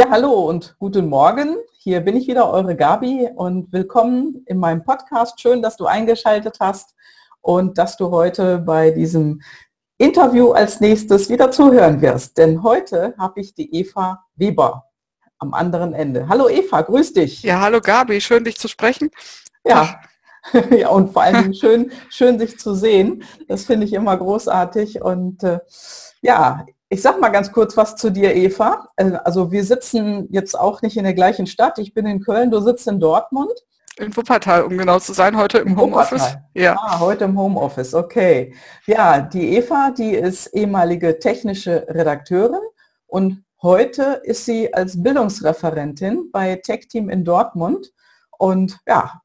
Ja, hallo und guten Morgen. Hier bin ich wieder, eure Gabi und willkommen in meinem Podcast. Schön, dass du eingeschaltet hast und dass du heute bei diesem Interview als nächstes wieder zuhören wirst. Denn heute habe ich die Eva Weber am anderen Ende. Hallo Eva, grüß dich. Ja, hallo Gabi, schön dich zu sprechen. Ja, ja, und vor allem schön, schön sich zu sehen. Das finde ich immer großartig. Und äh, ja, ich sag mal ganz kurz was zu dir, Eva. Äh, also wir sitzen jetzt auch nicht in der gleichen Stadt. Ich bin in Köln, du sitzt in Dortmund. In Wuppertal, um genau zu sein, heute im Homeoffice. Ja. Ah, heute im Homeoffice, okay. Ja, die Eva, die ist ehemalige technische Redakteurin und heute ist sie als Bildungsreferentin bei Tech Team in Dortmund. Und ja,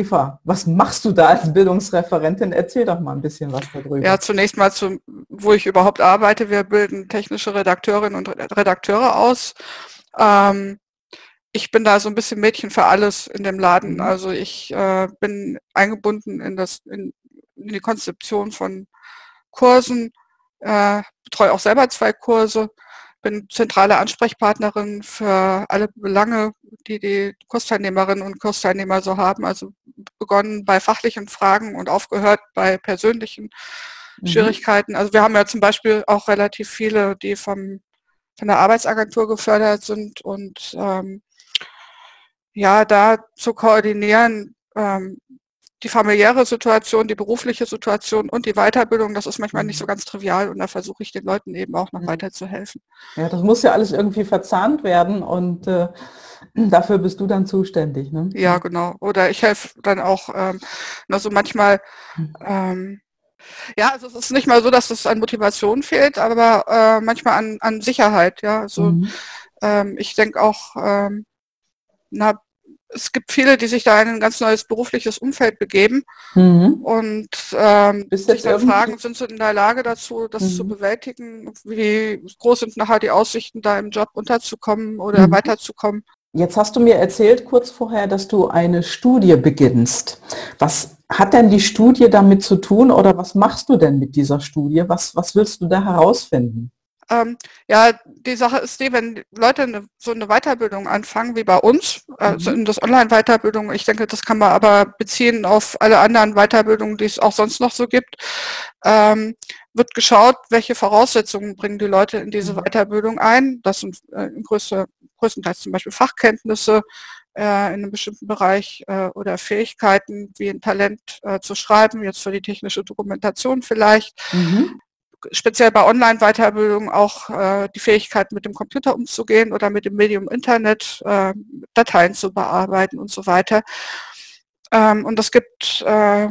Eva, was machst du da als Bildungsreferentin? Erzähl doch mal ein bisschen was darüber. Ja, zunächst mal, zu, wo ich überhaupt arbeite. Wir bilden technische Redakteurinnen und Redakteure aus. Ähm, ich bin da so ein bisschen Mädchen für alles in dem Laden. Mhm. Also ich äh, bin eingebunden in, das, in, in, die Konzeption von Kursen, äh, betreue auch selber zwei Kurse bin zentrale Ansprechpartnerin für alle Belange, die die Kursteilnehmerinnen und Kursteilnehmer so haben. Also begonnen bei fachlichen Fragen und aufgehört bei persönlichen mhm. Schwierigkeiten. Also wir haben ja zum Beispiel auch relativ viele, die vom, von der Arbeitsagentur gefördert sind und ähm, ja, da zu koordinieren, ähm, die familiäre Situation, die berufliche Situation und die Weiterbildung, das ist manchmal nicht so ganz trivial und da versuche ich den Leuten eben auch noch mhm. weiterzuhelfen. Ja, das muss ja alles irgendwie verzahnt werden und äh, dafür bist du dann zuständig. Ne? Ja, genau. Oder ich helfe dann auch, ähm, also manchmal, mhm. ähm, ja, also es ist nicht mal so, dass es an Motivation fehlt, aber äh, manchmal an, an Sicherheit, ja. Also mhm. ähm, ich denke auch, ähm, na, es gibt viele, die sich da in ein ganz neues berufliches Umfeld begeben mhm. und ähm, sich dann fragen, sind sie in der Lage dazu, das mhm. zu bewältigen? Wie groß sind nachher die Aussichten, da im Job unterzukommen oder mhm. weiterzukommen? Jetzt hast du mir erzählt kurz vorher, dass du eine Studie beginnst. Was hat denn die Studie damit zu tun oder was machst du denn mit dieser Studie? Was, was willst du da herausfinden? Ähm, ja, die Sache ist die, wenn Leute eine, so eine Weiterbildung anfangen wie bei uns, also in das Online-Weiterbildung, ich denke, das kann man aber beziehen auf alle anderen Weiterbildungen, die es auch sonst noch so gibt, ähm, wird geschaut, welche Voraussetzungen bringen die Leute in diese mhm. Weiterbildung ein. Das sind äh, größte, größtenteils zum Beispiel Fachkenntnisse äh, in einem bestimmten Bereich äh, oder Fähigkeiten wie ein Talent zu schreiben, jetzt für die technische Dokumentation vielleicht. Mhm speziell bei Online-Weiterbildung auch äh, die Fähigkeit, mit dem Computer umzugehen oder mit dem Medium Internet äh, Dateien zu bearbeiten und so weiter. Ähm, und es gibt, äh,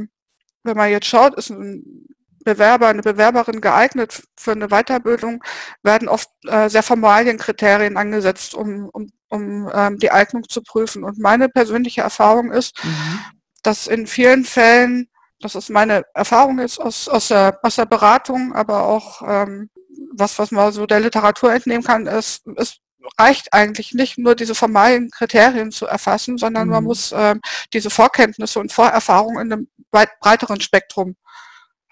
wenn man jetzt schaut, ist ein Bewerber, eine Bewerberin geeignet für eine Weiterbildung, werden oft äh, sehr Formalienkriterien angesetzt, um, um, um ähm, die Eignung zu prüfen. Und meine persönliche Erfahrung ist, mhm. dass in vielen Fällen das ist meine Erfahrung jetzt aus, aus, der, aus der Beratung, aber auch ähm, was, was man so der Literatur entnehmen kann, ist, es reicht eigentlich nicht nur diese formalen Kriterien zu erfassen, sondern mhm. man muss ähm, diese Vorkenntnisse und Vorerfahrungen in einem weit breiteren Spektrum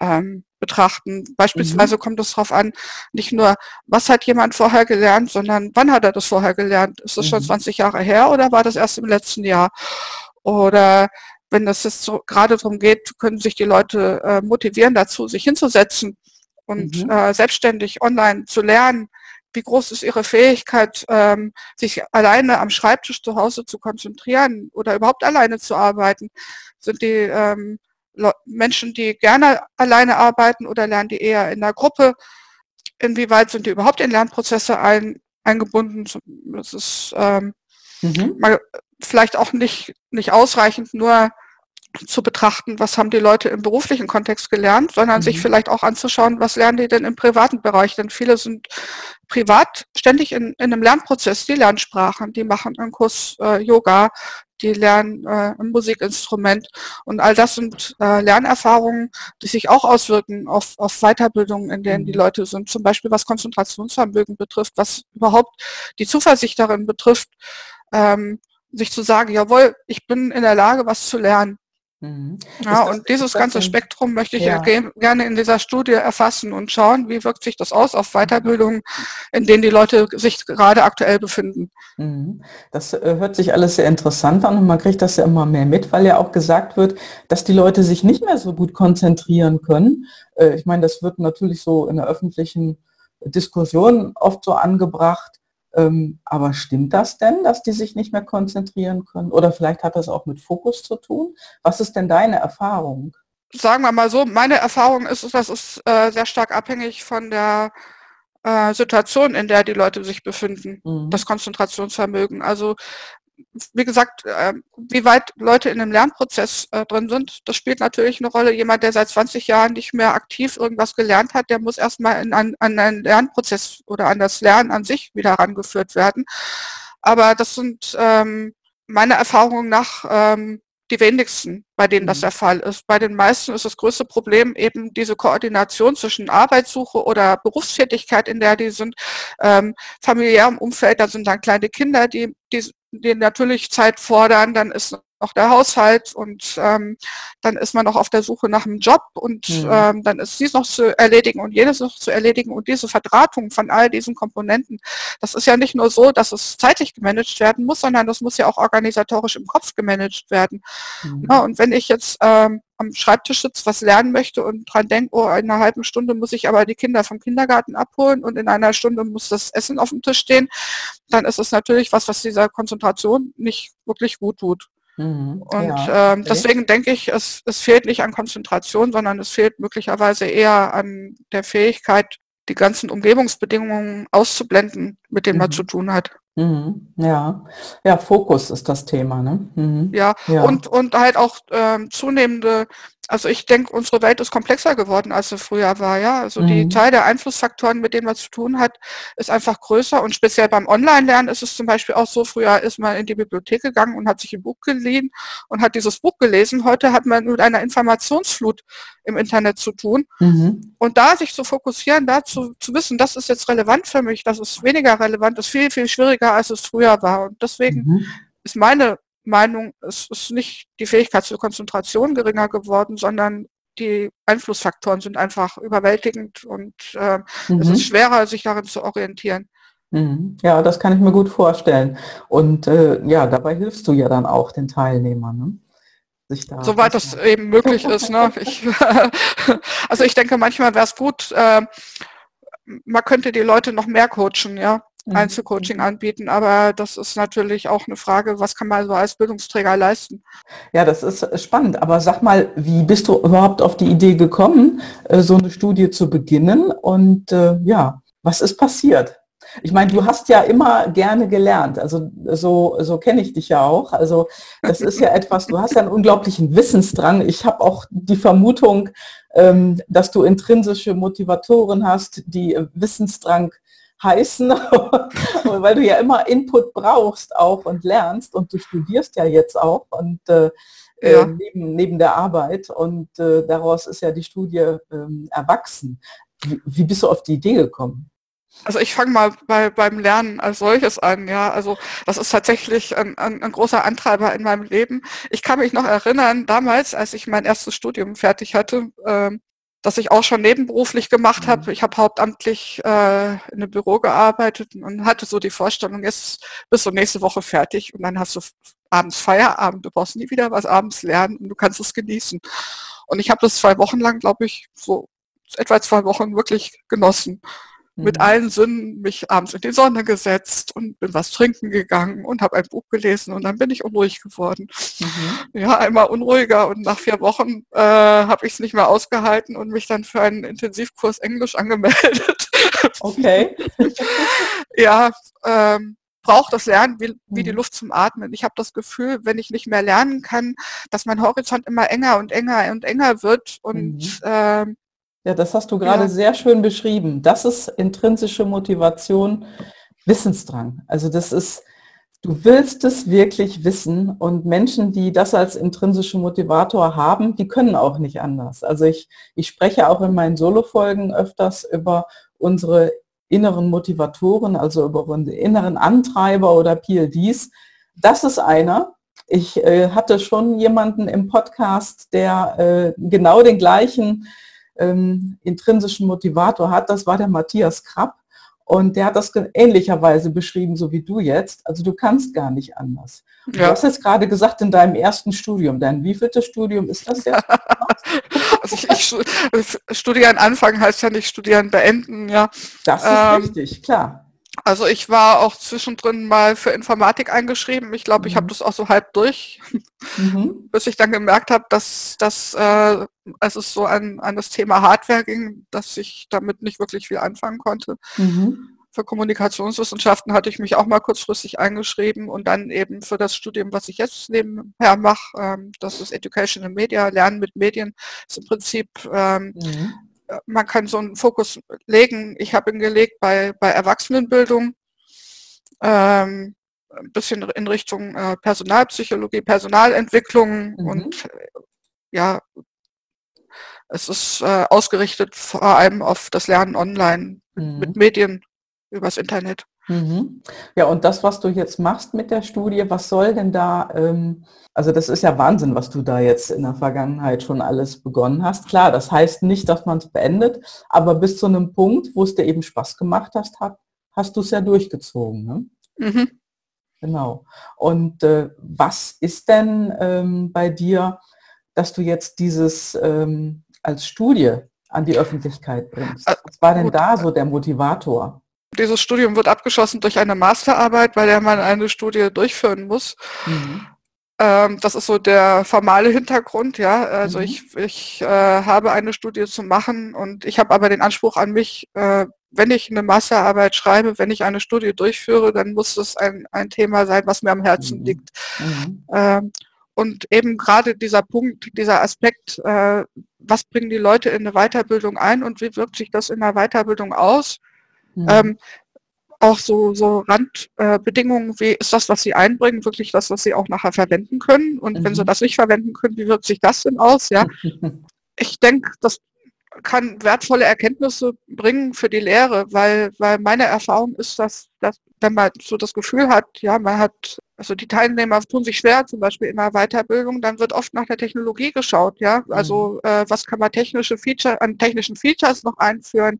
ähm, betrachten. Beispielsweise mhm. kommt es darauf an, nicht nur, was hat jemand vorher gelernt, sondern wann hat er das vorher gelernt? Ist das mhm. schon 20 Jahre her oder war das erst im letzten Jahr? Oder wenn das jetzt so gerade darum geht, können sich die Leute äh, motivieren dazu, sich hinzusetzen und mhm. äh, selbstständig online zu lernen. Wie groß ist ihre Fähigkeit, ähm, sich alleine am Schreibtisch zu Hause zu konzentrieren oder überhaupt alleine zu arbeiten? Sind die ähm, Menschen, die gerne alleine arbeiten oder lernen die eher in der Gruppe? Inwieweit sind die überhaupt in Lernprozesse ein, eingebunden? Das ist ähm, mhm. mal vielleicht auch nicht, nicht ausreichend nur zu betrachten, was haben die Leute im beruflichen Kontext gelernt, sondern mhm. sich vielleicht auch anzuschauen, was lernen die denn im privaten Bereich. Denn viele sind privat ständig in, in einem Lernprozess, die lernen Sprachen, die machen einen Kurs äh, Yoga, die lernen äh, ein Musikinstrument und all das sind äh, Lernerfahrungen, die sich auch auswirken auf, auf Weiterbildung, in denen die mhm. Leute sind, zum Beispiel was Konzentrationsvermögen betrifft, was überhaupt die Zuversicht darin betrifft, ähm, sich zu sagen, jawohl, ich bin in der Lage, was zu lernen. Mhm. Ja, und dieses ganze Spektrum möchte ich ja. gerne in dieser Studie erfassen und schauen, wie wirkt sich das aus auf Weiterbildungen, in denen die Leute sich gerade aktuell befinden. Mhm. Das äh, hört sich alles sehr interessant an und man kriegt das ja immer mehr mit, weil ja auch gesagt wird, dass die Leute sich nicht mehr so gut konzentrieren können. Äh, ich meine, das wird natürlich so in der öffentlichen Diskussion oft so angebracht ähm, aber stimmt das denn, dass die sich nicht mehr konzentrieren können? Oder vielleicht hat das auch mit Fokus zu tun? Was ist denn deine Erfahrung? Sagen wir mal so, meine Erfahrung ist, das ist äh, sehr stark abhängig von der äh, Situation, in der die Leute sich befinden, mhm. das Konzentrationsvermögen. Also wie gesagt, äh, wie weit Leute in einem Lernprozess äh, drin sind, das spielt natürlich eine Rolle. Jemand, der seit 20 Jahren nicht mehr aktiv irgendwas gelernt hat, der muss erstmal in, an, an einen Lernprozess oder an das Lernen an sich wieder herangeführt werden. Aber das sind ähm, meine Erfahrungen nach ähm, die wenigsten, bei denen das mhm. der Fall ist. Bei den meisten ist das größte Problem eben diese Koordination zwischen Arbeitssuche oder Berufstätigkeit, in der die sind, ähm, familiärem Umfeld, da sind dann kleine Kinder, die, die die natürlich Zeit fordern, dann ist noch der Haushalt und ähm, dann ist man noch auf der Suche nach einem Job und mhm. ähm, dann ist dies noch zu erledigen und jenes noch zu erledigen und diese Verdrahtung von all diesen Komponenten, das ist ja nicht nur so, dass es zeitlich gemanagt werden muss, sondern das muss ja auch organisatorisch im Kopf gemanagt werden. Mhm. Ja, und wenn ich jetzt ähm, am Schreibtisch sitze, was lernen möchte und dran denke, oh, in einer halben Stunde muss ich aber die Kinder vom Kindergarten abholen und in einer Stunde muss das Essen auf dem Tisch stehen, dann ist es natürlich was, was dieser Konzentration nicht wirklich gut tut. Mhm, und ja, ähm, deswegen denke ich, es, es fehlt nicht an Konzentration, sondern es fehlt möglicherweise eher an der Fähigkeit, die ganzen Umgebungsbedingungen auszublenden, mit denen mhm. man zu tun hat. Mhm, ja, ja, Fokus ist das Thema, ne? Mhm. Ja, ja, und und halt auch ähm, zunehmende also ich denke, unsere Welt ist komplexer geworden, als sie früher war, ja. Also mhm. die Zahl der Einflussfaktoren, mit denen man zu tun hat, ist einfach größer. Und speziell beim Online-Lernen ist es zum Beispiel auch so, früher ist man in die Bibliothek gegangen und hat sich ein Buch geliehen und hat dieses Buch gelesen. Heute hat man mit einer Informationsflut im Internet zu tun. Mhm. Und da sich zu fokussieren, da zu, zu wissen, das ist jetzt relevant für mich, das ist weniger relevant, ist viel, viel schwieriger, als es früher war. Und deswegen mhm. ist meine Meinung, es ist nicht die Fähigkeit zur Konzentration geringer geworden, sondern die Einflussfaktoren sind einfach überwältigend und äh, mhm. es ist schwerer, sich darin zu orientieren. Mhm. Ja, das kann ich mir gut vorstellen. Und äh, ja, dabei hilfst du ja dann auch den Teilnehmern. Ne? Da Soweit das eben möglich ist. Ne? Ich, also ich denke, manchmal wäre es gut, äh, man könnte die Leute noch mehr coachen, ja. Mhm. Einzelcoaching anbieten. Aber das ist natürlich auch eine Frage, was kann man so als Bildungsträger leisten? Ja, das ist spannend. Aber sag mal, wie bist du überhaupt auf die Idee gekommen, äh, so eine Studie zu beginnen? Und äh, ja, was ist passiert? Ich meine, du hast ja immer gerne gelernt, also so, so kenne ich dich ja auch. Also das ist ja etwas, du hast ja einen unglaublichen Wissensdrang. Ich habe auch die Vermutung, ähm, dass du intrinsische Motivatoren hast, die Wissensdrang heißen, weil du ja immer Input brauchst auch und lernst und du studierst ja jetzt auch und äh, äh, ja. neben, neben der Arbeit und äh, daraus ist ja die Studie ähm, erwachsen. Wie, wie bist du auf die Idee gekommen? Also ich fange mal bei, beim Lernen als solches an, ja. Also das ist tatsächlich ein, ein, ein, großer Antreiber in meinem Leben. Ich kann mich noch erinnern, damals, als ich mein erstes Studium fertig hatte, ähm, das ich auch schon nebenberuflich gemacht habe. Mhm. Ich habe hauptamtlich äh, in einem Büro gearbeitet und hatte so die Vorstellung, jetzt bist du nächste Woche fertig und dann hast du abends Feierabend, du brauchst nie wieder was abends lernen und du kannst es genießen. Und ich habe das zwei Wochen lang, glaube ich, so etwa zwei Wochen wirklich genossen mit mhm. allen Sinnen mich abends in die Sonne gesetzt und bin was trinken gegangen und habe ein Buch gelesen und dann bin ich unruhig geworden. Mhm. Ja, einmal unruhiger und nach vier Wochen äh, habe ich es nicht mehr ausgehalten und mich dann für einen Intensivkurs Englisch angemeldet. Okay. ja, ähm, braucht das Lernen wie, wie die mhm. Luft zum Atmen. Ich habe das Gefühl, wenn ich nicht mehr lernen kann, dass mein Horizont immer enger und enger und enger wird und mhm. ähm, ja, das hast du gerade ja. sehr schön beschrieben. Das ist intrinsische Motivation, Wissensdrang. Also das ist, du willst es wirklich wissen und Menschen, die das als intrinsische Motivator haben, die können auch nicht anders. Also ich, ich spreche auch in meinen Solo-Folgen öfters über unsere inneren Motivatoren, also über unsere inneren Antreiber oder PLDs. Das ist einer, Ich äh, hatte schon jemanden im Podcast, der äh, genau den gleichen ähm, intrinsischen Motivator hat. Das war der Matthias Krapp. Und der hat das ähnlicherweise beschrieben, so wie du jetzt. Also du kannst gar nicht anders. Ja. Du hast jetzt gerade gesagt, in deinem ersten Studium, dein wievielte Studium ist das jetzt? also ich, ich studieren anfangen heißt ja nicht studieren beenden, ja. Das ist ähm, richtig, klar. Also ich war auch zwischendrin mal für Informatik eingeschrieben. Ich glaube, ich habe mhm. das auch so halb durch, mhm. bis ich dann gemerkt habe, dass, dass äh, als es so an, an das Thema Hardware ging, dass ich damit nicht wirklich viel anfangen konnte. Mhm. Für Kommunikationswissenschaften hatte ich mich auch mal kurzfristig eingeschrieben und dann eben für das Studium, was ich jetzt nebenher mache, ähm, das ist Education in Media, Lernen mit Medien, ist im Prinzip ähm, mhm man kann so einen Fokus legen. Ich habe ihn gelegt bei, bei Erwachsenenbildung, ähm, ein bisschen in Richtung äh, Personalpsychologie, Personalentwicklung mhm. und äh, ja, es ist äh, ausgerichtet vor allem auf das Lernen online mhm. mit Medien übers Internet. Mhm. Ja, und das, was du jetzt machst mit der Studie, was soll denn da, ähm, also das ist ja Wahnsinn, was du da jetzt in der Vergangenheit schon alles begonnen hast. Klar, das heißt nicht, dass man es beendet, aber bis zu einem Punkt, wo es dir eben Spaß gemacht hast, hat, hast du es ja durchgezogen. Ne? Mhm. Genau. Und äh, was ist denn ähm, bei dir, dass du jetzt dieses ähm, als Studie an die Öffentlichkeit bringst? Äh, was war denn da so der Motivator? Dieses Studium wird abgeschlossen durch eine Masterarbeit, bei der man eine Studie durchführen muss. Mhm. Ähm, das ist so der formale Hintergrund, ja. Also mhm. ich, ich äh, habe eine Studie zu machen und ich habe aber den Anspruch an mich, äh, wenn ich eine Masterarbeit schreibe, wenn ich eine Studie durchführe, dann muss es ein, ein Thema sein, was mir am Herzen mhm. liegt. Mhm. Ähm, und eben gerade dieser Punkt, dieser Aspekt, äh, was bringen die Leute in eine Weiterbildung ein und wie wirkt sich das in der Weiterbildung aus? Mhm. Ähm, auch so, so Randbedingungen, äh, wie ist das, was sie einbringen, wirklich das, was sie auch nachher verwenden können? Und mhm. wenn sie mhm. das nicht verwenden können, wie wirkt sich das denn aus? Ja, ich denke, das kann wertvolle Erkenntnisse bringen für die Lehre, weil, weil meine Erfahrung ist, dass, dass wenn man so das Gefühl hat, ja, man hat, also die Teilnehmer tun sich schwer, zum Beispiel in der Weiterbildung, dann wird oft nach der Technologie geschaut, ja. Also mhm. äh, was kann man technische Feature, an technischen Features noch einführen?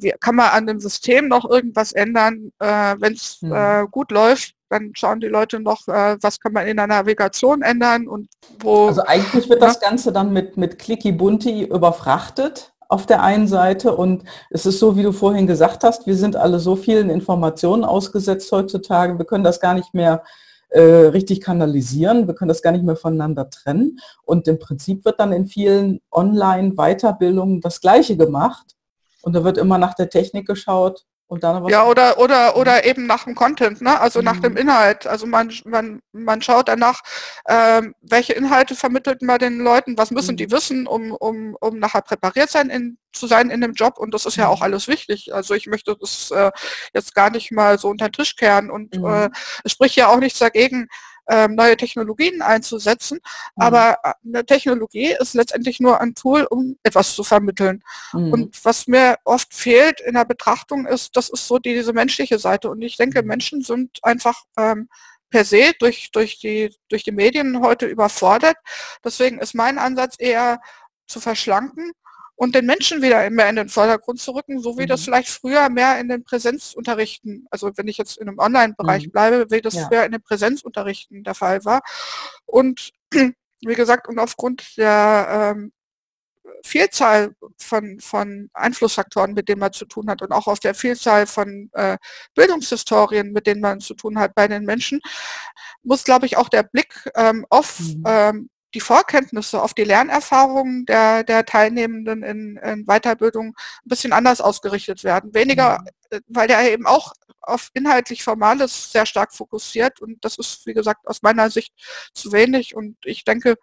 Wie, kann man an dem System noch irgendwas ändern? Äh, Wenn es mhm. äh, gut läuft, dann schauen die Leute noch, äh, was kann man in der Navigation ändern und wo. Also eigentlich wird ja. das Ganze dann mit, mit Clicky Bunti überfrachtet auf der einen Seite und es ist so, wie du vorhin gesagt hast, wir sind alle so vielen Informationen ausgesetzt heutzutage, wir können das gar nicht mehr äh, richtig kanalisieren, wir können das gar nicht mehr voneinander trennen und im Prinzip wird dann in vielen Online-Weiterbildungen das Gleiche gemacht und da wird immer nach der Technik geschaut und dann Ja, oder, oder, oder eben nach dem Content, ne? also mhm. nach dem mhm. Inhalt. Also man, man, man schaut danach, ähm, welche Inhalte vermittelt man den Leuten, was müssen mhm. die wissen, um, um, um nachher präpariert sein in, zu sein in dem Job. Und das ist ja auch mhm. alles wichtig. Also ich möchte das äh, jetzt gar nicht mal so unter den Tisch kehren. Und mhm. äh, es spricht ja auch nichts dagegen, ähm, neue Technologien einzusetzen. Mhm. Aber äh, eine Technologie ist letztendlich nur ein Tool, um etwas zu vermitteln. Mhm. Und was mir oft fehlt in der Betrachtung ist, das ist so die, diese menschliche Seite. Und ich denke, mhm. Menschen sind einfach ähm, per se durch, durch, die, durch die Medien heute überfordert. Deswegen ist mein Ansatz eher zu verschlanken und den Menschen wieder mehr in den Vordergrund zu rücken, so wie mhm. das vielleicht früher mehr in den Präsenzunterrichten, also wenn ich jetzt in einem Online-Bereich mhm. bleibe, wie das ja. früher in den Präsenzunterrichten der Fall war. Und wie gesagt, und aufgrund der ähm, Vielzahl von, von Einflussfaktoren, mit denen man zu tun hat und auch auf der Vielzahl von äh, Bildungshistorien, mit denen man zu tun hat bei den Menschen, muss, glaube ich, auch der Blick ähm, auf mhm. ähm, die Vorkenntnisse, auf die Lernerfahrungen der, der Teilnehmenden in, in Weiterbildung ein bisschen anders ausgerichtet werden. Weniger, mhm. Äh, weil der eben auch auf inhaltlich Formales sehr stark fokussiert und das ist, wie gesagt, aus meiner Sicht zu wenig und ich denke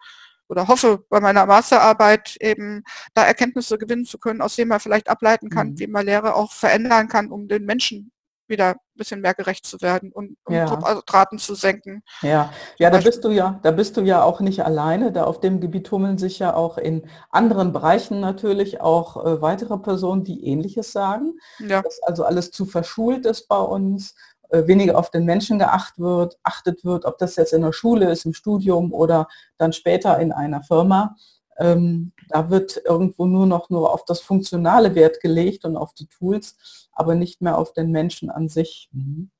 oder hoffe bei meiner Masterarbeit eben da Erkenntnisse gewinnen zu können, aus denen man vielleicht ableiten kann, mhm. wie man Lehre auch verändern kann, um den Menschen wieder ein bisschen mehr gerecht zu werden und um ja. Druckraten zu senken. Ja, ja, da bist du ja, da bist du ja auch nicht alleine. Da auf dem Gebiet tummeln sich ja auch in anderen Bereichen natürlich auch äh, weitere Personen, die ähnliches sagen. Ja. Dass also alles zu verschult ist bei uns äh, weniger auf den Menschen geachtet wird, achtet wird, ob das jetzt in der Schule ist, im Studium oder dann später in einer Firma. Ähm, da wird irgendwo nur noch nur auf das funktionale Wert gelegt und auf die Tools, aber nicht mehr auf den Menschen an sich. Mhm.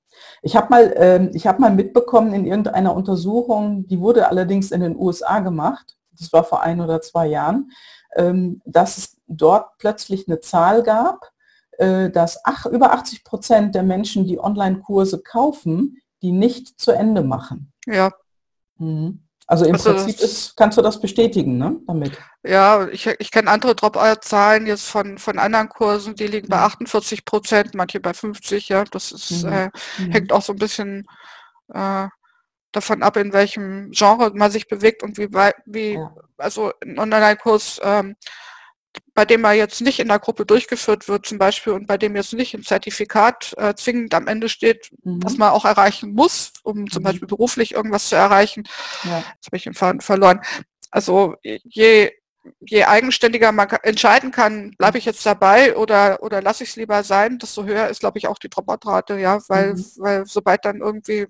Ich habe mal, äh, ich hab mal mitbekommen in irgendeiner Untersuchung, die wurde allerdings in den USA gemacht, das war vor ein oder zwei Jahren, ähm, dass es dort plötzlich eine Zahl gab, äh, dass ach, über 80 Prozent der Menschen, die Online-Kurse kaufen, die nicht zu Ende machen. Ja. Mhm. Also im also Prinzip ist, kannst du das bestätigen, ne? Damit. Ja, ich, ich kenne andere Dropout-Zahlen jetzt von, von anderen Kursen, die liegen bei 48 mhm. Prozent, manche bei 50, ja. Das ist, mhm. Äh, mhm. hängt auch so ein bisschen äh, davon ab, in welchem Genre man sich bewegt und wie weit, wie, ja. also ein Online-Kurs ähm, bei dem er jetzt nicht in der Gruppe durchgeführt wird zum Beispiel und bei dem jetzt nicht ein Zertifikat äh, zwingend am Ende steht, mhm. was man auch erreichen muss, um zum mhm. Beispiel beruflich irgendwas zu erreichen. Ja. Jetzt habe ich den Faden verloren. Also je, je eigenständiger man entscheiden kann, bleibe ich jetzt dabei oder, oder lasse ich es lieber sein, desto höher ist, glaube ich, auch die Dropout-Rate, ja, weil, mhm. weil sobald dann irgendwie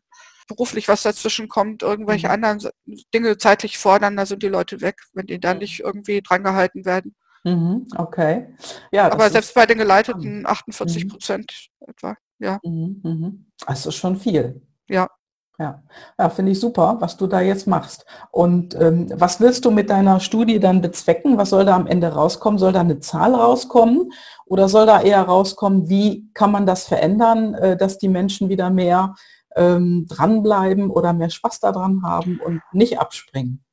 beruflich was dazwischen kommt, irgendwelche mhm. anderen Dinge zeitlich fordern, da sind die Leute weg, wenn die dann nicht irgendwie drangehalten werden. Mhm, okay. Ja, Aber selbst bei den geleiteten 48 mhm. Prozent etwa, ja. Mhm, mhm. Das ist schon viel. Ja. Ja, ja finde ich super, was du da jetzt machst. Und ähm, was willst du mit deiner Studie dann bezwecken? Was soll da am Ende rauskommen? Soll da eine Zahl rauskommen? Oder soll da eher rauskommen, wie kann man das verändern, äh, dass die Menschen wieder mehr ähm, dranbleiben oder mehr Spaß daran haben und nicht abspringen?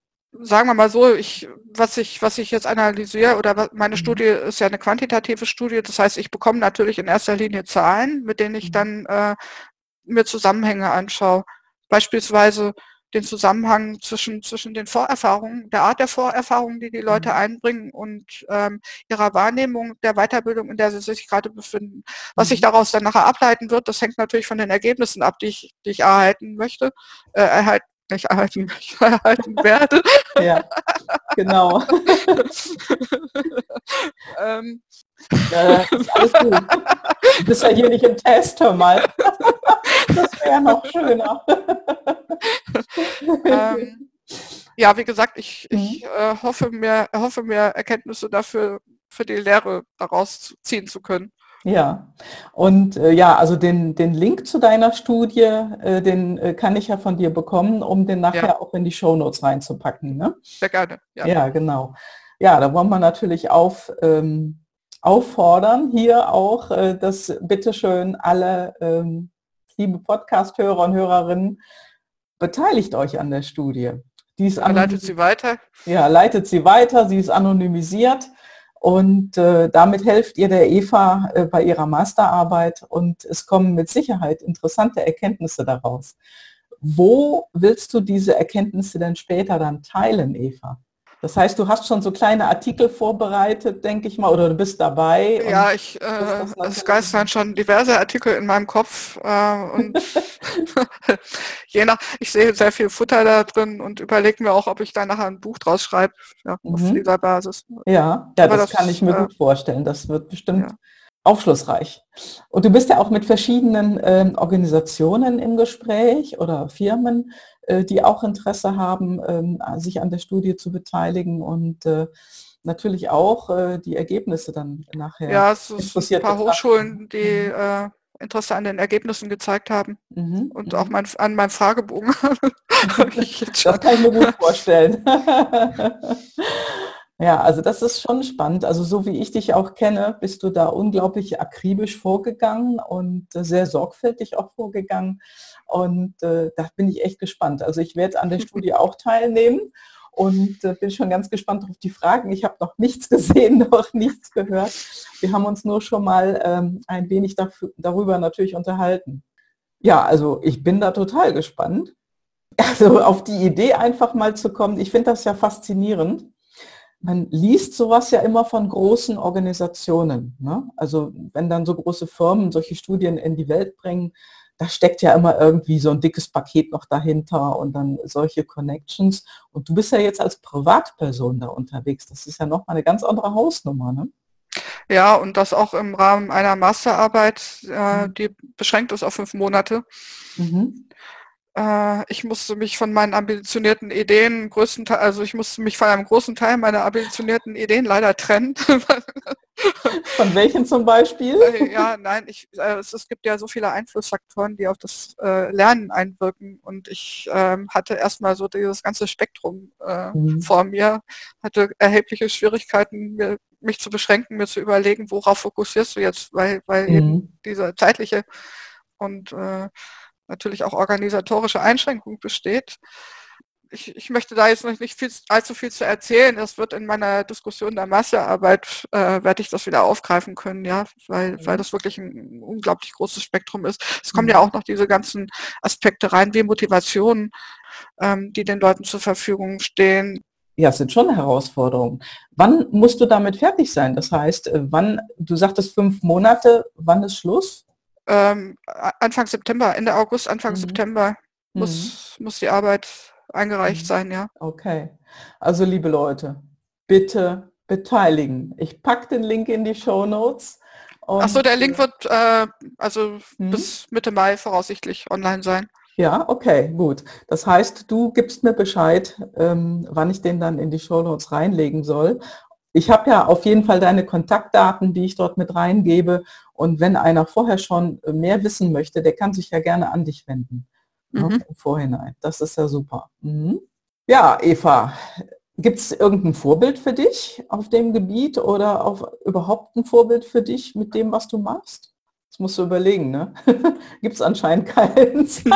Sagen wir mal so, ich, was ich, was ich jetzt analysiere oder meine mhm. Studie ist ja eine quantitative Studie, das heißt, ich bekomme natürlich in erster Linie Zahlen, mit denen ich mhm. dann äh, mir Zusammenhänge anschaue. Beispielsweise den Zusammenhang zwischen, zwischen den Vorerfahrungen, der Art der Vorerfahrungen, die die Leute mhm. einbringen und ähm, ihrer Wahrnehmung der Weiterbildung, in der sie sich gerade befinden. Was sich daraus dann nachher ableiten wird, das hängt natürlich von den Ergebnissen ab, die ich, die ich erhalten möchte, äh, erhalten ich erhalten, ich erhalten werde. Ja, genau. ähm. Ja, alles gut. Du bist ja hier nicht im Test, hör mal. Das wäre noch schöner. Ähm, ja, wie gesagt, ich, ich mhm. äh, hoffe, mir, hoffe mir Erkenntnisse dafür für die Lehre daraus ziehen zu können. Ja, und äh, ja, also den, den Link zu deiner Studie, äh, den äh, kann ich ja von dir bekommen, um den nachher ja. auch in die Show Notes reinzupacken. Ne? Sehr gerne. Ja. ja, genau. Ja, da wollen wir natürlich auf, ähm, auffordern, hier auch, äh, dass bitteschön alle ähm, liebe Podcast-Hörer und Hörerinnen, beteiligt euch an der Studie. Die ist leitet sie weiter. Ja, leitet sie weiter, sie ist anonymisiert und äh, damit helft ihr der Eva äh, bei ihrer Masterarbeit und es kommen mit Sicherheit interessante Erkenntnisse daraus. Wo willst du diese Erkenntnisse denn später dann teilen, Eva? Das heißt, du hast schon so kleine Artikel vorbereitet, denke ich mal, oder du bist dabei. Ja, ich, äh, es geistern schon diverse Artikel in meinem Kopf äh, und je nach, ich sehe sehr viel Futter da drin und überlege mir auch, ob ich da nachher ein Buch draus schreibe, ja, mhm. auf dieser Basis. Ja, ja das, das, kann ich mir äh, gut vorstellen. Das wird bestimmt ja. Aufschlussreich. Und du bist ja auch mit verschiedenen äh, Organisationen im Gespräch oder Firmen. Äh, die auch Interesse haben, ähm, sich an der Studie zu beteiligen und äh, natürlich auch äh, die Ergebnisse dann nachher. Ja, es sind ein paar Hochschulen, die mhm. Interesse an den Ergebnissen gezeigt haben mhm. und mhm. auch mein, an meinem Fragebogen. das kann ich mir gut vorstellen. Ja, also das ist schon spannend. Also so wie ich dich auch kenne, bist du da unglaublich akribisch vorgegangen und sehr sorgfältig auch vorgegangen. Und äh, da bin ich echt gespannt. Also ich werde an der Studie auch teilnehmen und äh, bin schon ganz gespannt auf die Fragen. Ich habe noch nichts gesehen, noch nichts gehört. Wir haben uns nur schon mal ähm, ein wenig dafür, darüber natürlich unterhalten. Ja, also ich bin da total gespannt. Also auf die Idee einfach mal zu kommen, ich finde das ja faszinierend man liest sowas ja immer von großen Organisationen. Ne? Also wenn dann so große Firmen solche Studien in die Welt bringen, da steckt ja immer irgendwie so ein dickes Paket noch dahinter und dann solche Connections. Und du bist ja jetzt als Privatperson da unterwegs. Das ist ja nochmal eine ganz andere Hausnummer. Ne? Ja, und das auch im Rahmen einer Masterarbeit, äh, Mhm. die beschränkt ist auf fünf Monate. Mhm. Äh, ich musste mich von meinen ambitionierten Ideen größtenteils, also ich musste mich von einem großen Teil meiner ambitionierten Ideen leider trennen. Von welchen zum Beispiel? Äh, ja, nein, ich, äh, es, es gibt ja so viele Einflussfaktoren, die auf das äh, Lernen einwirken. Und ich ähm, hatte erstmal so dieses ganze Spektrum äh, Mhm. vor mir, hatte erhebliche Schwierigkeiten, mir, mich zu beschränken, mir zu überlegen, worauf fokussierst du jetzt, weil, weil eben Mhm. diese zeitliche und äh, natürlich auch organisatorische Einschränkung besteht. Ich, ich möchte da jetzt noch nicht viel, allzu viel zu erzählen. Das wird in meiner Diskussion der Massearbeit, äh, werde ich das wieder aufgreifen können, ja, weil, weil Mhm. das wirklich ein unglaublich großes Spektrum ist. Es kommen Mhm. ja auch noch diese ganzen Aspekte rein, wie Motivation, ähm, die den Leuten zur Verfügung stehen. Ja, es sind schon Herausforderungen. Wann musst du damit fertig sein? Das heißt, äh, wann, du sagtest fünf Monate, wann ist Schluss? Ähm, Anfang September, Ende August, Anfang Mhm. September Mhm. muss, muss die Arbeit eingereicht Mhm. sein, ja. Okay. Also liebe Leute, bitte beteiligen. Ich packe den Link in die Show Notes. Ach so, der Link wird äh, also Mhm. bis Mitte Mai voraussichtlich online sein. Ja, okay, gut. Das heißt, du gibst mir Bescheid, ähm, wann ich den dann in die Show Notes reinlegen soll. Ich habe ja auf jeden Fall deine Kontaktdaten, die ich dort mit reingebe. Und wenn einer vorher schon mehr wissen möchte, der kann sich ja gerne an dich wenden. ne, Mhm. Im Vorhinein. Das ist ja super. Mhm. Ja, Eva, gibt es irgendein Vorbild für dich auf dem Gebiet oder auf überhaupt ein Vorbild für dich mit dem, was du machst? Das musst du überlegen, ne? Gibt es anscheinend keins.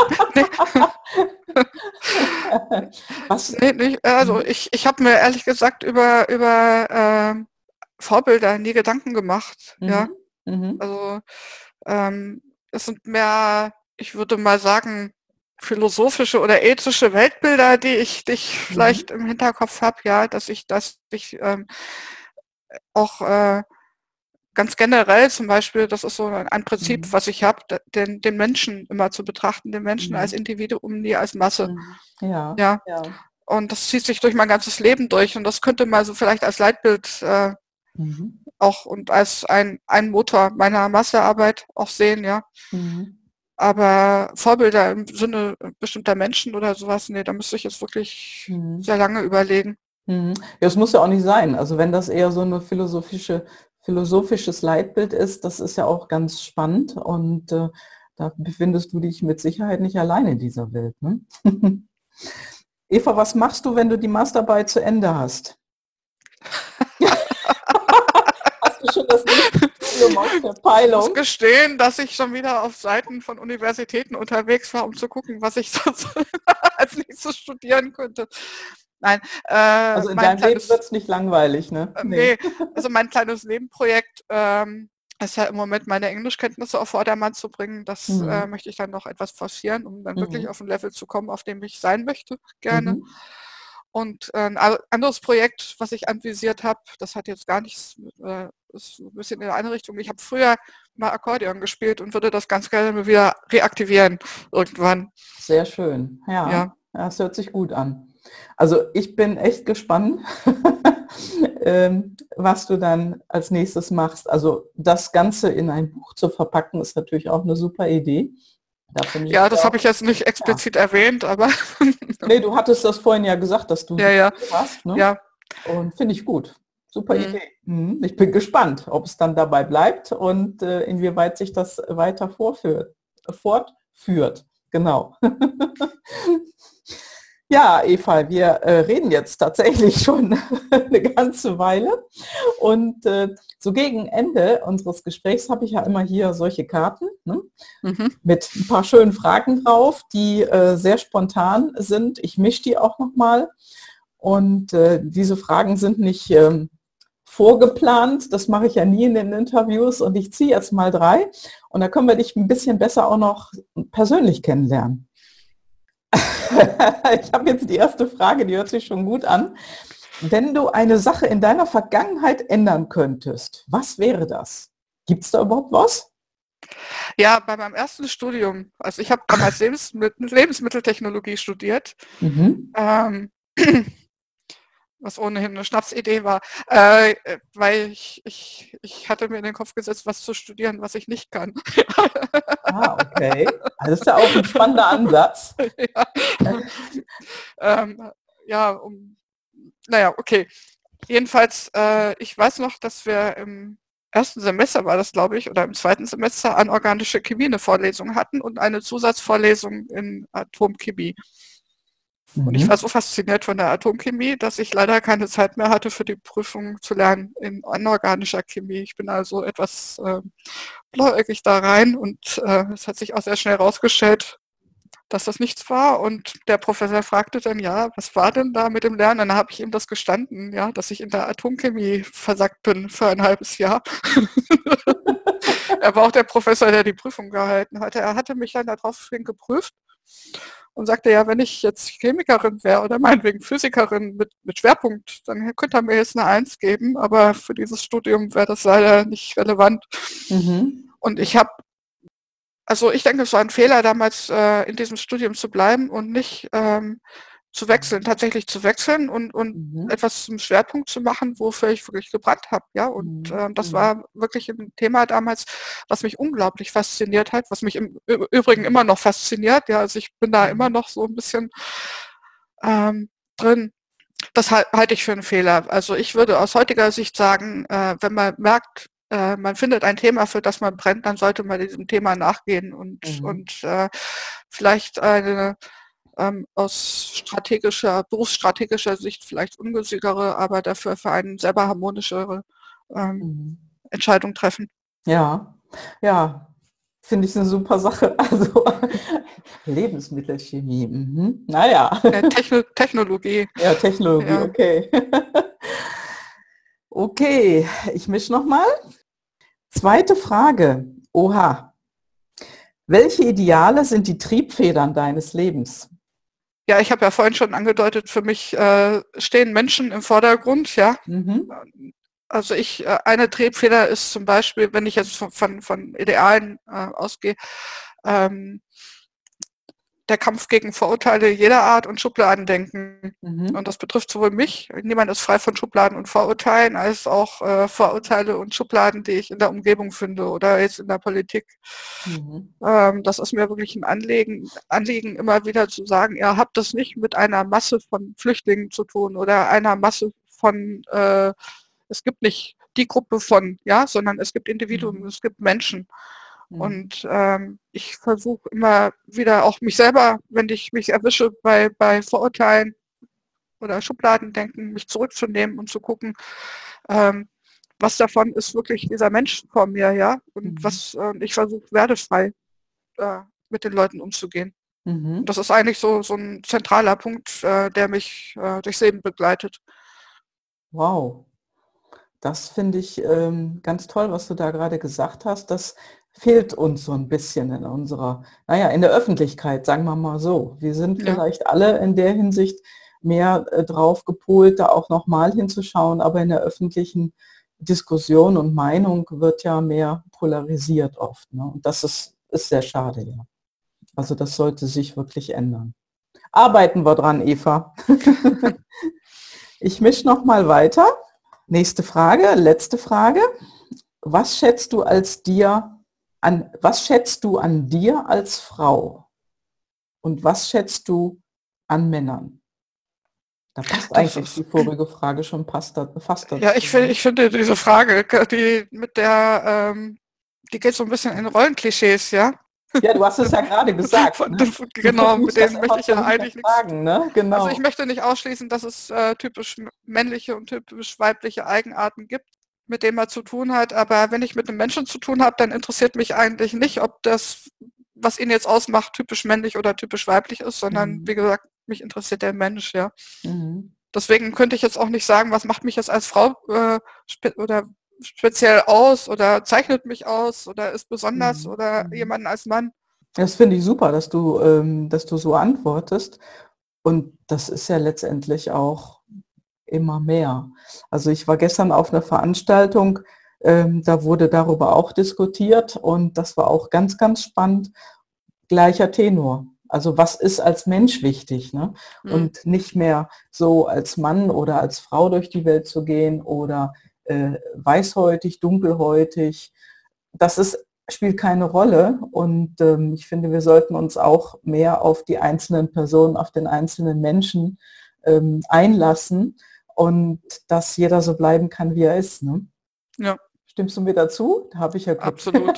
was? Nee, nicht, also Mhm. ich, ich habe mir ehrlich gesagt über, über ähm, Vorbilder nie Gedanken gemacht. Ja, Mhm. Also ähm, es sind mehr, ich würde mal sagen, philosophische oder ethische Weltbilder, die ich, die ich Mhm. vielleicht im Hinterkopf habe, ja, dass ich, dass ich ähm, auch äh, ganz generell zum Beispiel, das ist so ein Prinzip, Mhm. was ich habe, den, den Menschen immer zu betrachten, den Menschen als Mhm. Individuum, nie als Masse. Mhm. Ja, Ja, ja. und das zieht sich durch mein ganzes Leben durch und das könnte man so vielleicht als Leitbild äh, Mhm. auch und als ein, ein Motor meiner Massearbeit auch sehen, ja. Mhm. Aber Vorbilder im Sinne bestimmter Menschen oder sowas, nee, da müsste ich jetzt wirklich Mhm. sehr lange überlegen. Mhm. Ja, es muss ja auch nicht sein. Also wenn das eher so eine philosophische, philosophisches Leitbild ist, das ist ja auch ganz spannend und äh, da befindest du dich mit Sicherheit nicht allein in dieser Welt. Ne? Eva, was machst du, wenn du die Masterarbeit zu Ende hast? Du schon das Studium der Ich muss gestehen, dass ich schon wieder auf Seiten von Universitäten unterwegs war, um zu gucken, was ich so als nächstes studieren könnte. Nein, äh, Also in deinem Leben kleines, wird es nicht langweilig, ne? äh, nee, also mein kleines Nebenprojekt ähm, ist ja im Moment meine Englischkenntnisse auf Vordermann zu bringen. Das Mhm. äh, möchte ich dann noch etwas forcieren, um dann wirklich Mhm. auf ein Level zu kommen, auf dem ich sein möchte, gerne. Mhm. Und äh, ein anderes Projekt, was ich anvisiert habe, das hat jetzt gar nichts, äh, ist so ein bisschen in eine andere Richtung. Ich habe früher mal Akkordeon gespielt und würde das ganz gerne mal wieder reaktivieren irgendwann. Sehr schön. Ja, Ja. ja, es hört sich gut an. Also ich bin echt gespannt, ähm, was du dann als nächstes machst. Also das Ganze in ein Buch zu verpacken, ist natürlich auch eine super Idee. Da Ja, das habe ich jetzt nicht explizit erwähnt, aber Nee, du hattest das vorhin ja gesagt, dass du ja, ja, hast. Ne? ja. Und finde ich gut. Super Mhm. Idee. Mhm. Ich bin gespannt, ob es dann dabei bleibt und äh, inwieweit sich das weiter vorführt, fortführt. Genau. ja, Eva, wir äh, reden jetzt tatsächlich schon eine ganze Weile. Und äh, so gegen Ende unseres Gesprächs habe ich ja immer hier solche Karten ne, Mhm. mit ein paar schönen Fragen drauf, die äh, sehr spontan sind. Ich mische die auch nochmal. Und äh, diese Fragen sind nicht ähm, vorgeplant. Das mache ich ja nie in den Interviews. Und ich ziehe jetzt mal drei. Und da können wir dich ein bisschen besser auch noch persönlich kennenlernen. ich habe jetzt die erste Frage, die hört sich schon gut an. Wenn du eine Sache in deiner Vergangenheit ändern könntest, was wäre das? Gibt es da überhaupt was? ja, bei meinem ersten Studium, also ich habe damals Lebensmittel, Lebensmitteltechnologie studiert. Mhm. Ähm, was ohnehin eine Schnapsidee war, äh, weil ich, ich, ich hatte mir in den Kopf gesetzt, was zu studieren, was ich nicht kann. Ah, okay. Das ist ja auch ein spannender Ansatz. ja. ähm, ja, um, naja, okay. Jedenfalls, äh, ich weiß noch, dass wir im ersten Semester war das, glaube ich, oder im zweiten Semester an organische Chemie eine Vorlesung hatten und eine Zusatzvorlesung in Atomchemie. Mhm. Und ich mhm. war so fasziniert von der Atomchemie, dass ich leider keine Zeit mehr hatte für die Prüfung zu lernen in anorganischer Chemie. Ich bin also etwas äh, blauäugig da rein und äh, es hat sich auch sehr schnell herausgestellt, dass das nichts war. Und der Professor fragte dann, ja, was war denn da mit dem Lernen? Dann habe ich ihm das gestanden, ja, dass ich in der Atomchemie versackt bin für ein halbes Jahr. er war auch der Professor, der die Prüfung gehalten hatte. Er hatte mich dann daraufhin geprüft und sagte, ja, wenn ich jetzt Chemikerin wäre oder meinetwegen Physikerin mit, mit Schwerpunkt, dann könnte er mir jetzt eine Eins geben, aber für dieses Studium wäre das leider nicht relevant. Mhm. Und ich habe also ich denke, es war ein Fehler, damals äh, in diesem Studium zu bleiben und nicht ähm, zu wechseln, tatsächlich zu wechseln und, und mhm. etwas zum Schwerpunkt zu machen, wofür ich wirklich gebrannt habe. Ja, und äh, das mhm. war wirklich ein Thema damals, was mich unglaublich fasziniert hat, was mich im Übrigen immer noch fasziniert. Ja, also ich bin da immer mhm. noch so ein bisschen ähm, drin. Das halte ich für einen Fehler. Also ich würde aus heutiger Sicht sagen, äh, wenn man merkt, äh, man findet ein Thema, für das man brennt, dann sollte man diesem Thema nachgehen und, mhm. und äh, vielleicht eine ähm, aus strategischer, berufsstrategischer Sicht vielleicht ungesügere, aber dafür für einen selber harmonischere ähm, mhm. Entscheidung treffen. Ja, ja, finde ich eine super Sache. Also Lebensmittelchemie. Mhm. Naja. Ja, Techno Technologie. Ja, Technologie, ja. okay. okay, ich mische nochmal. Zweite Frage. Oha. Welche Ideale sind die Triebfedern deines Lebens? Ja, ich habe ja vorhin schon angedeutet, für mich äh, stehen Menschen im Vordergrund, ja. Mhm. Also ich, äh, eine Triebfeder ist zum Beispiel, wenn ich jetzt von, von, von Idealen äh, ausgehe, ähm, der Kampf gegen Vorurteile jeder Art und Schubladendenken. Mhm. Und das betrifft sowohl mich, niemand ist frei von Schubladen und Vorurteilen, als auch äh, Vorurteile und Schubladen, die ich in der Umgebung finde oder jetzt in der Politik. Mhm. Ähm, das ist mir wirklich ein Anliegen, Anliegen, immer wieder zu sagen, ihr habt das nicht mit einer Masse von Flüchtlingen zu tun oder einer Masse von, äh, es gibt nicht die Gruppe von, ja, sondern es gibt Individuen, mhm. es gibt Menschen. Mhm. Und ähm, ich versuche immer wieder auch mich selber, wenn ich mich erwische bei, bei Vorurteilen oder Schubladendenken, mich zurückzunehmen und zu gucken, ähm, was davon ist wirklich dieser Mensch vor mir, ja, und mhm. was äh, ich versuche werdefrei äh, mit den Leuten umzugehen. Mhm. Das ist eigentlich so, so ein zentraler Punkt, äh, der mich äh, durchs Leben begleitet. Wow. Das finde ich ähm, ganz toll, was du da gerade gesagt hast. Das fehlt uns so ein bisschen in unserer, naja, in der Öffentlichkeit, sagen wir mal so. Wir sind ja. vielleicht alle in der Hinsicht mehr äh, drauf gepolt, da auch nochmal hinzuschauen, aber in der öffentlichen Diskussion und Meinung wird ja mehr polarisiert oft. Ne? Und das ist, ist sehr schade, ja. Also das sollte sich wirklich ändern. Arbeiten wir dran, Eva. ich mische noch mal weiter. Nächste Frage, letzte Frage. Was schätzt du als dir an, was schätzt du an dir als Frau? Und was schätzt du an Männern? Da passt eigentlich die vorige Frage schon passt da, fast dazu. Ja, ich, find, ich finde diese Frage, die mit der, ähm, die geht so ein bisschen in Rollenklischees, ja? Ja, du hast es ja gerade gesagt. Ne? genau, mit denen möchte ich ja eigentlich nichts sagen. Ne? Genau. Also ich möchte nicht ausschließen, dass es äh, typisch männliche und typisch weibliche Eigenarten gibt mit dem er zu tun hat. Aber wenn ich mit einem Menschen zu tun habe, dann interessiert mich eigentlich nicht, ob das, was ihn jetzt ausmacht, typisch männlich oder typisch weiblich ist, sondern mhm. wie gesagt, mich interessiert der Mensch, ja. Mhm. Deswegen könnte ich jetzt auch nicht sagen, was macht mich jetzt als Frau äh, spe oder speziell aus oder zeichnet mich aus oder ist besonders mhm. oder jemanden als Mann. Das finde ich super, dass du, ähm, dass du so antwortest. Und das ist ja letztendlich auch immer mehr. Also ich war gestern auf einer Veranstaltung, ähm, da wurde darüber auch diskutiert und das war auch ganz, ganz spannend. Gleicher Tenor. Also was ist als Mensch wichtig? Ne? Mhm. Und nicht mehr so als Mann oder als Frau durch die Welt zu gehen oder äh, weißhäutig, dunkelhäutig. Das ist, spielt keine Rolle. Und ähm, ich finde, wir sollten uns auch mehr auf die einzelnen Personen, auf den einzelnen Menschen ähm, einlassen und dass jeder so bleiben kann, wie er ist. Ne? Ja. Stimmst du mir dazu? Da habe ich ja Glück. Absolut.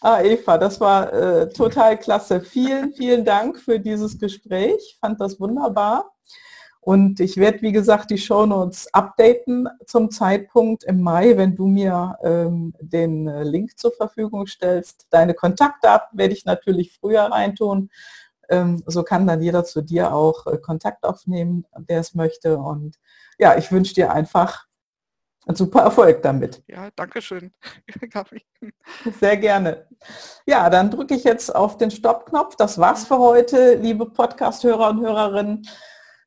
ah, Eva, das war äh, total klasse. Vielen, vielen Dank für dieses Gespräch. Ich fand das wunderbar. Und ich werde, wie gesagt, die Shownotes updaten zum Zeitpunkt im Mai, wenn du mir ähm, den äh, Link zur Verfügung stellst. Deine Kontaktdaten werde ich natürlich früher reintun. Ähm, so kann dann jeder zu dir auch äh, Kontakt aufnehmen, der es möchte. Und ja, ich wünsche dir einfach einen super Erfolg damit. Ja, danke schön. Sehr gerne. Ja, dann drücke ich jetzt auf den Stoppknopf. Das war's für heute, liebe Podcast-Hörer und Hörerinnen.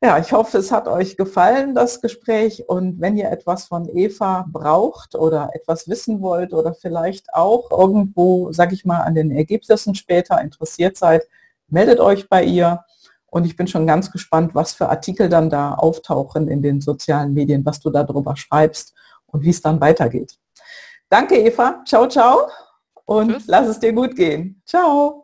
Ja, ich hoffe, es hat euch gefallen, das Gespräch. Und wenn ihr etwas von Eva braucht oder etwas wissen wollt oder vielleicht auch irgendwo, sag ich mal, an den Ergebnissen später interessiert seid, meldet euch bei ihr. Und ich bin schon ganz gespannt, was für Artikel dann da auftauchen in den sozialen Medien, was du darüber schreibst und wie es dann weitergeht. Danke, Eva. Ciao, ciao. Und Tschüss. lass es dir gut gehen. Ciao.